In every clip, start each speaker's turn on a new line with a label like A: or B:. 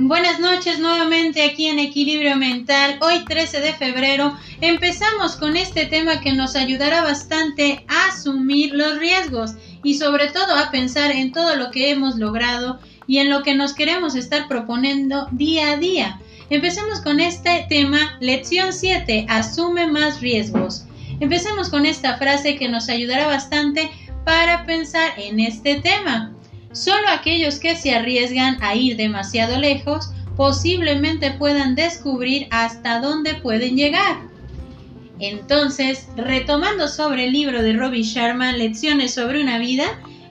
A: Buenas noches nuevamente aquí en Equilibrio Mental. Hoy 13 de febrero empezamos con este tema que nos ayudará bastante a asumir los riesgos y sobre todo a pensar en todo lo que hemos logrado y en lo que nos queremos estar proponiendo día a día. Empecemos con este tema, lección 7, asume más riesgos. Empecemos con esta frase que nos ayudará bastante para pensar en este tema. Solo aquellos que se arriesgan a ir demasiado lejos posiblemente puedan descubrir hasta dónde pueden llegar. Entonces, retomando sobre el libro de Robbie Sharma, Lecciones sobre una vida,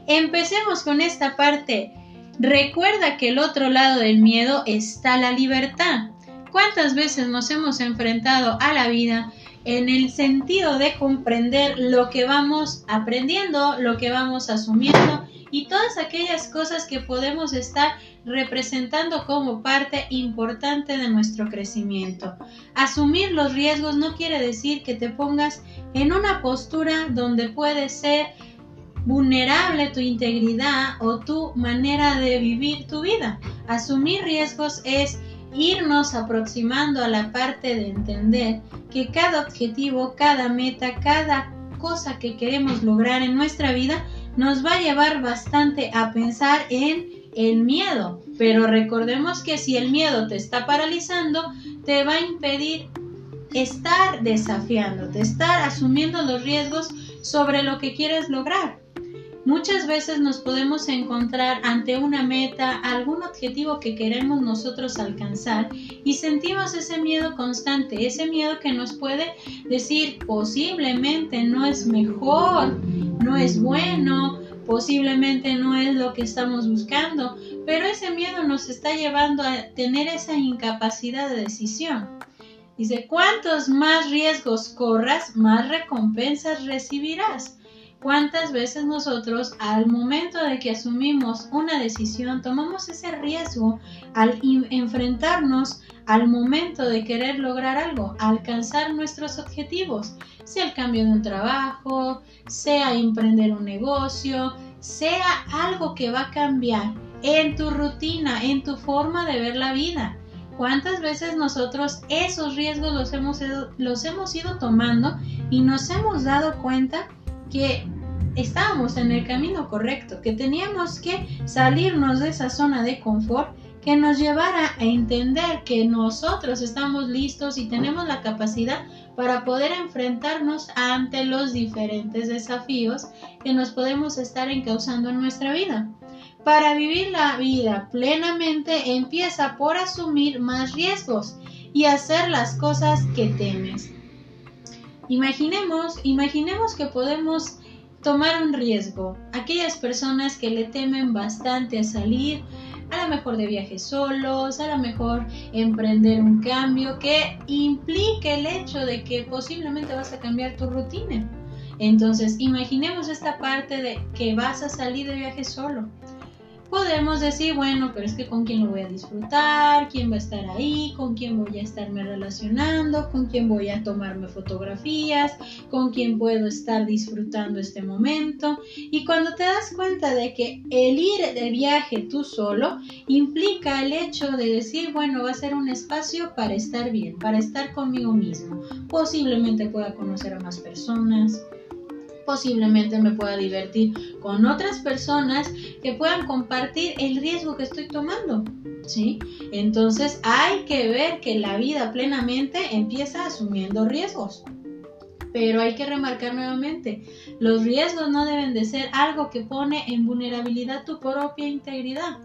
A: empecemos con esta parte. Recuerda que el otro lado del miedo está la libertad. ¿Cuántas veces nos hemos enfrentado a la vida en el sentido de comprender lo que vamos aprendiendo, lo que vamos asumiendo y todas aquellas cosas que podemos estar representando como parte importante de nuestro crecimiento. Asumir los riesgos no quiere decir que te pongas en una postura donde puede ser vulnerable tu integridad o tu manera de vivir tu vida. Asumir riesgos es irnos aproximando a la parte de entender que cada objetivo, cada meta, cada cosa que queremos lograr en nuestra vida nos va a llevar bastante a pensar en el miedo. Pero recordemos que si el miedo te está paralizando, te va a impedir estar desafiándote, estar asumiendo los riesgos sobre lo que quieres lograr. Muchas veces nos podemos encontrar ante una meta, algún objetivo que queremos nosotros alcanzar y sentimos ese miedo constante, ese miedo que nos puede decir posiblemente no es mejor, no es bueno, posiblemente no es lo que estamos buscando, pero ese miedo nos está llevando a tener esa incapacidad de decisión. Dice, cuantos más riesgos corras, más recompensas recibirás. ¿Cuántas veces nosotros al momento de que asumimos una decisión tomamos ese riesgo al enfrentarnos al momento de querer lograr algo, alcanzar nuestros objetivos, sea el cambio de un trabajo, sea emprender un negocio, sea algo que va a cambiar en tu rutina, en tu forma de ver la vida? ¿Cuántas veces nosotros esos riesgos los hemos, los hemos ido tomando y nos hemos dado cuenta que estábamos en el camino correcto, que teníamos que salirnos de esa zona de confort que nos llevara a entender que nosotros estamos listos y tenemos la capacidad para poder enfrentarnos ante los diferentes desafíos que nos podemos estar encauzando en nuestra vida. Para vivir la vida plenamente empieza por asumir más riesgos y hacer las cosas que temes. Imaginemos, imaginemos que podemos tomar un riesgo. Aquellas personas que le temen bastante a salir, a lo mejor de viaje solos, a lo mejor emprender un cambio que implique el hecho de que posiblemente vas a cambiar tu rutina. Entonces, imaginemos esta parte de que vas a salir de viaje solo podemos decir, bueno, pero es que con quién lo voy a disfrutar, quién va a estar ahí, con quién voy a estarme relacionando, con quién voy a tomarme fotografías, con quién puedo estar disfrutando este momento. Y cuando te das cuenta de que el ir de viaje tú solo implica el hecho de decir, bueno, va a ser un espacio para estar bien, para estar conmigo mismo. Posiblemente pueda conocer a más personas, posiblemente me pueda divertir con otras personas que puedan compartir el riesgo que estoy tomando. ¿Sí? Entonces hay que ver que la vida plenamente empieza asumiendo riesgos. Pero hay que remarcar nuevamente, los riesgos no deben de ser algo que pone en vulnerabilidad tu propia integridad.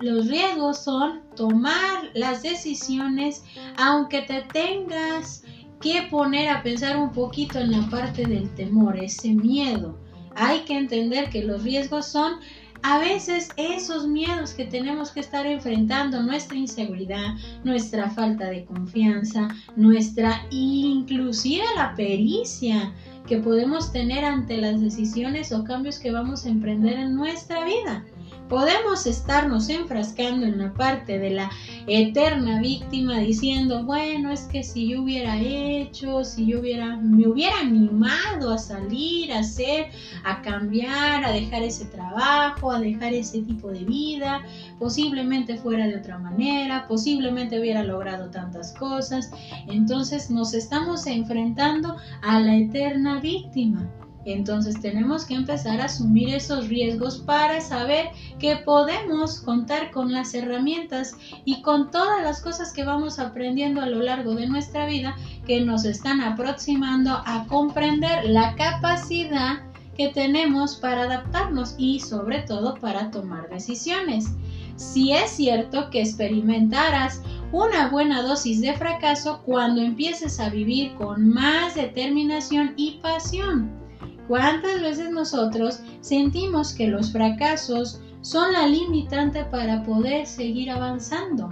A: Los riesgos son tomar las decisiones aunque te tengas que poner a pensar un poquito en la parte del temor, ese miedo. Hay que entender que los riesgos son a veces esos miedos que tenemos que estar enfrentando, nuestra inseguridad, nuestra falta de confianza, nuestra inclusive la pericia que podemos tener ante las decisiones o cambios que vamos a emprender en nuestra vida. Podemos estarnos enfrascando en la parte de la eterna víctima diciendo, bueno, es que si yo hubiera hecho, si yo hubiera, me hubiera animado a salir, a hacer, a cambiar, a dejar ese trabajo, a dejar ese tipo de vida, posiblemente fuera de otra manera, posiblemente hubiera logrado tantas cosas. Entonces nos estamos enfrentando a la eterna víctima. Entonces tenemos que empezar a asumir esos riesgos para saber que podemos contar con las herramientas y con todas las cosas que vamos aprendiendo a lo largo de nuestra vida que nos están aproximando a comprender la capacidad que tenemos para adaptarnos y sobre todo para tomar decisiones. Si es cierto que experimentarás una buena dosis de fracaso cuando empieces a vivir con más determinación y pasión. ¿Cuántas veces nosotros sentimos que los fracasos son la limitante para poder seguir avanzando?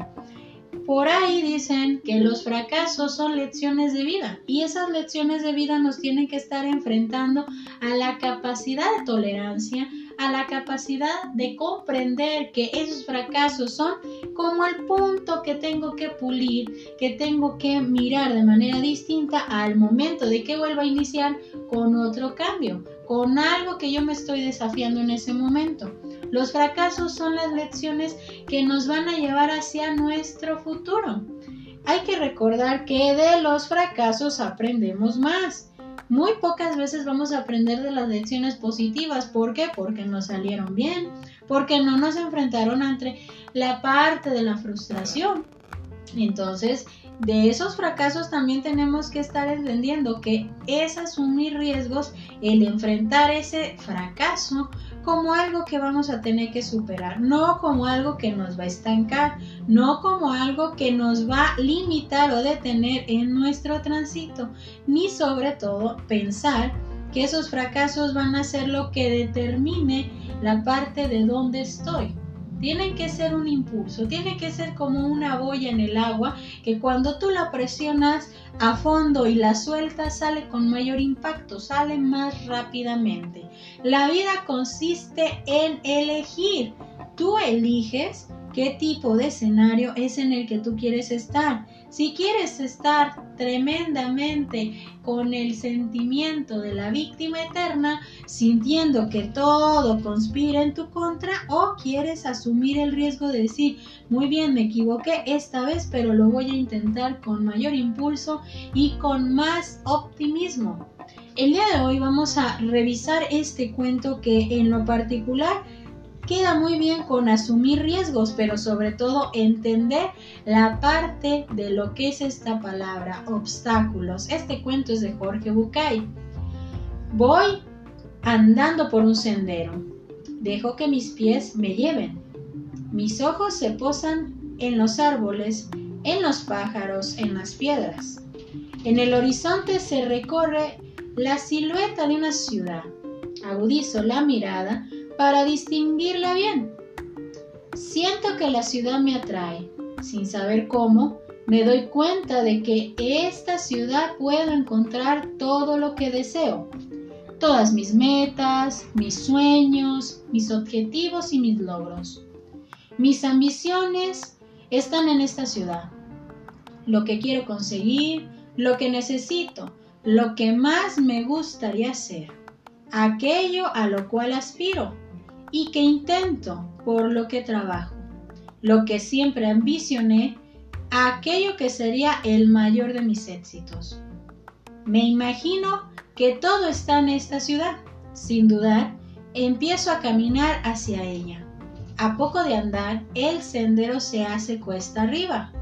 A: Por ahí dicen que los fracasos son lecciones de vida y esas lecciones de vida nos tienen que estar enfrentando a la capacidad de tolerancia, a la capacidad de comprender que esos fracasos son como el punto que tengo que pulir, que tengo que mirar de manera distinta al momento de que vuelva a iniciar con otro cambio, con algo que yo me estoy desafiando en ese momento. Los fracasos son las lecciones que nos van a llevar hacia nuestro futuro. Hay que recordar que de los fracasos aprendemos más muy pocas veces vamos a aprender de las lecciones positivas. ¿Por qué? Porque nos salieron bien, porque no nos enfrentaron ante la parte de la frustración. Entonces, de esos fracasos también tenemos que estar entendiendo que es asumir riesgos, el enfrentar ese fracaso como algo que vamos a tener que superar, no como algo que nos va a estancar, no como algo que nos va a limitar o detener en nuestro tránsito, ni sobre todo pensar que esos fracasos van a ser lo que determine la parte de donde estoy tienen que ser un impulso, tiene que ser como una boya en el agua que cuando tú la presionas a fondo y la sueltas sale con mayor impacto, sale más rápidamente. La vida consiste en elegir. Tú eliges qué tipo de escenario es en el que tú quieres estar. Si quieres estar tremendamente con el sentimiento de la víctima eterna, sintiendo que todo conspira en tu contra, o quieres asumir el riesgo de decir, muy bien, me equivoqué esta vez, pero lo voy a intentar con mayor impulso y con más optimismo. El día de hoy vamos a revisar este cuento que en lo particular queda muy bien con asumir riesgos, pero sobre todo entender la parte de lo que es esta palabra, obstáculos. Este cuento es de Jorge Bucay. Voy andando por un sendero. Dejo que mis pies me lleven. Mis ojos se posan en los árboles, en los pájaros, en las piedras. En el horizonte se recorre la silueta de una ciudad. Agudizo la mirada para distinguirla bien. Siento que la ciudad me atrae. Sin saber cómo, me doy cuenta de que esta ciudad puedo encontrar todo lo que deseo. Todas mis metas, mis sueños, mis objetivos y mis logros. Mis ambiciones están en esta ciudad. Lo que quiero conseguir, lo que necesito, lo que más me gustaría hacer, aquello a lo cual aspiro y que intento, por lo que trabajo, lo que siempre ambicioné, aquello que sería el mayor de mis éxitos. Me imagino que todo está en esta ciudad. Sin dudar, empiezo a caminar hacia ella. A poco de andar, el sendero se hace cuesta arriba.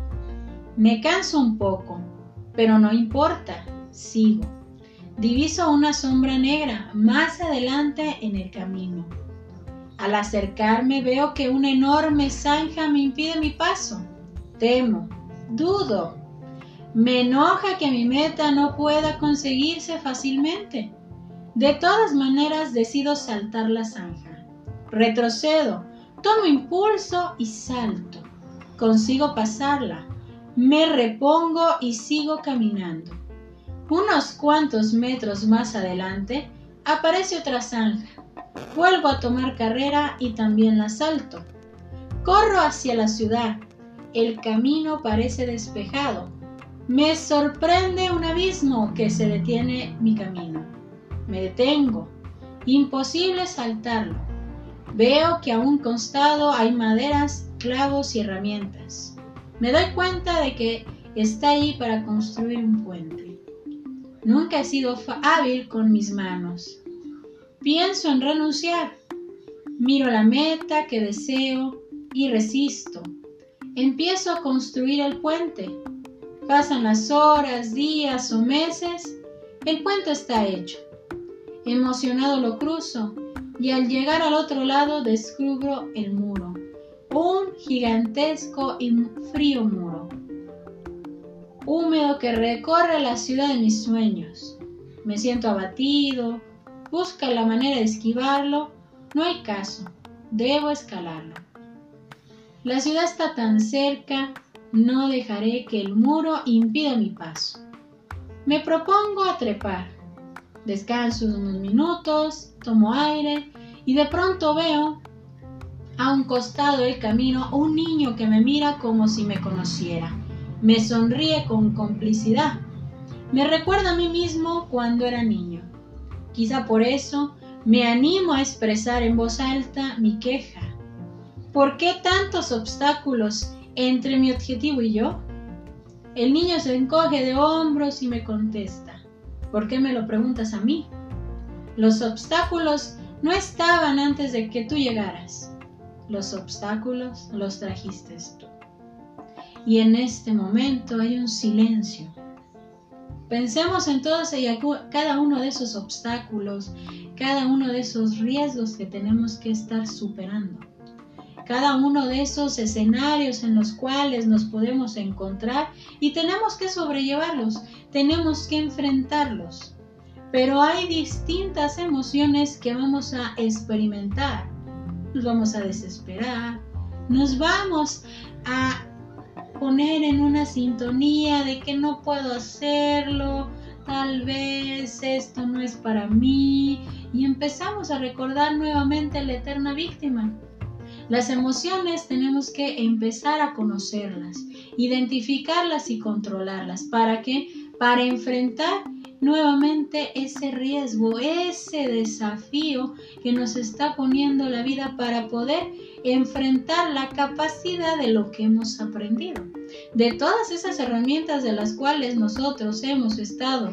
A: Me canso un poco, pero no importa, sigo. Diviso una sombra negra más adelante en el camino. Al acercarme veo que una enorme zanja me impide mi paso. Temo, dudo. Me enoja que mi meta no pueda conseguirse fácilmente. De todas maneras decido saltar la zanja. Retrocedo, tomo impulso y salto. Consigo pasarla. Me repongo y sigo caminando. Unos cuantos metros más adelante aparece otra zanja Vuelvo a tomar carrera y también la salto. Corro hacia la ciudad. El camino parece despejado. Me sorprende un abismo que se detiene mi camino. Me detengo. Imposible saltarlo. Veo que a un costado hay maderas, clavos y herramientas. Me doy cuenta de que está ahí para construir un puente. Nunca he sido hábil con mis manos. Pienso en renunciar. Miro la meta que deseo y resisto. Empiezo a construir el puente. Pasan las horas, días o meses. El puente está hecho. Emocionado lo cruzo y al llegar al otro lado descubro el muro. Un gigantesco y frío muro. Húmedo que recorre la ciudad de mis sueños. Me siento abatido, busca la manera de esquivarlo. No hay caso, debo escalarlo. La ciudad está tan cerca, no dejaré que el muro impida mi paso. Me propongo a trepar. Descanso unos minutos, tomo aire y de pronto veo a un costado del camino un niño que me mira como si me conociera. Me sonríe con complicidad. Me recuerda a mí mismo cuando era niño. Quizá por eso me animo a expresar en voz alta mi queja. ¿Por qué tantos obstáculos entre mi objetivo y yo? El niño se encoge de hombros y me contesta. ¿Por qué me lo preguntas a mí? Los obstáculos no estaban antes de que tú llegaras. Los obstáculos los trajiste tú. Y en este momento hay un silencio. Pensemos en todos y cada uno de esos obstáculos, cada uno de esos riesgos que tenemos que estar superando. Cada uno de esos escenarios en los cuales nos podemos encontrar y tenemos que sobrellevarlos, tenemos que enfrentarlos. Pero hay distintas emociones que vamos a experimentar. Nos vamos a desesperar, nos vamos a poner en una sintonía de que no puedo hacerlo, tal vez esto no es para mí, y empezamos a recordar nuevamente la eterna víctima. Las emociones tenemos que empezar a conocerlas, identificarlas y controlarlas. ¿Para qué? Para enfrentar nuevamente ese riesgo, ese desafío que nos está poniendo la vida para poder enfrentar la capacidad de lo que hemos aprendido. De todas esas herramientas de las cuales nosotros hemos estado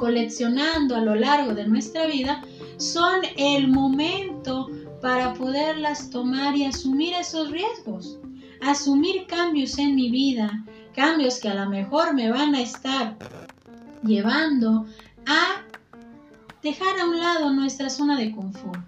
A: coleccionando a lo largo de nuestra vida, son el momento para poderlas tomar y asumir esos riesgos, asumir cambios en mi vida, cambios que a lo mejor me van a estar llevando a dejar a un lado nuestra zona de confort,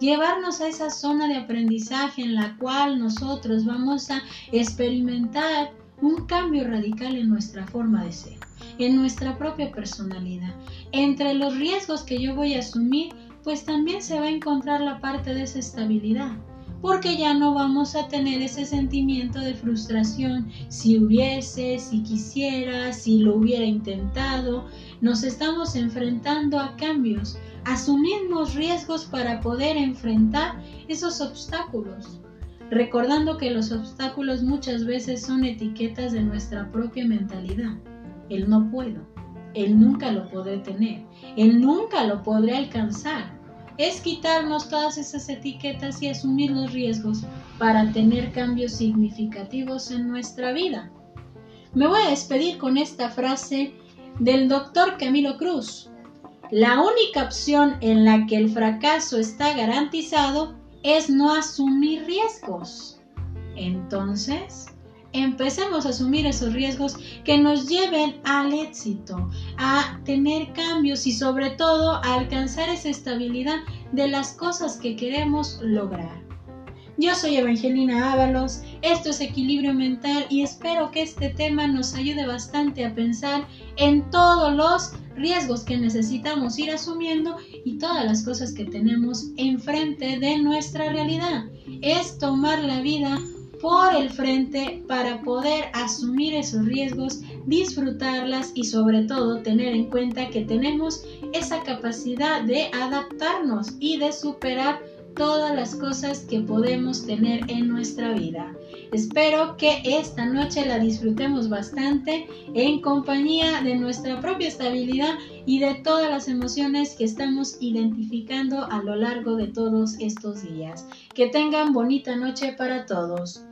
A: llevarnos a esa zona de aprendizaje en la cual nosotros vamos a experimentar un cambio radical en nuestra forma de ser, en nuestra propia personalidad. Entre los riesgos que yo voy a asumir, pues también se va a encontrar la parte de esa estabilidad, porque ya no vamos a tener ese sentimiento de frustración si hubiese, si quisiera, si lo hubiera intentado. Nos estamos enfrentando a cambios, asumimos riesgos para poder enfrentar esos obstáculos, recordando que los obstáculos muchas veces son etiquetas de nuestra propia mentalidad. El no puedo, el nunca lo podré tener, el nunca lo podré alcanzar es quitarnos todas esas etiquetas y asumir los riesgos para tener cambios significativos en nuestra vida. Me voy a despedir con esta frase del doctor Camilo Cruz. La única opción en la que el fracaso está garantizado es no asumir riesgos. Entonces, empecemos a asumir esos riesgos que nos lleven al éxito, a tener cambios y sobre todo a alcanzar esa estabilidad de las cosas que queremos lograr. Yo soy Evangelina Ábalos, esto es Equilibrio Mental y espero que este tema nos ayude bastante a pensar en todos los riesgos que necesitamos ir asumiendo y todas las cosas que tenemos enfrente de nuestra realidad. Es tomar la vida por el frente para poder asumir esos riesgos, disfrutarlas y sobre todo tener en cuenta que tenemos esa capacidad de adaptarnos y de superar todas las cosas que podemos tener en nuestra vida. Espero que esta noche la disfrutemos bastante en compañía de nuestra propia estabilidad y de todas las emociones que estamos identificando a lo largo de todos estos días. Que tengan bonita noche para todos.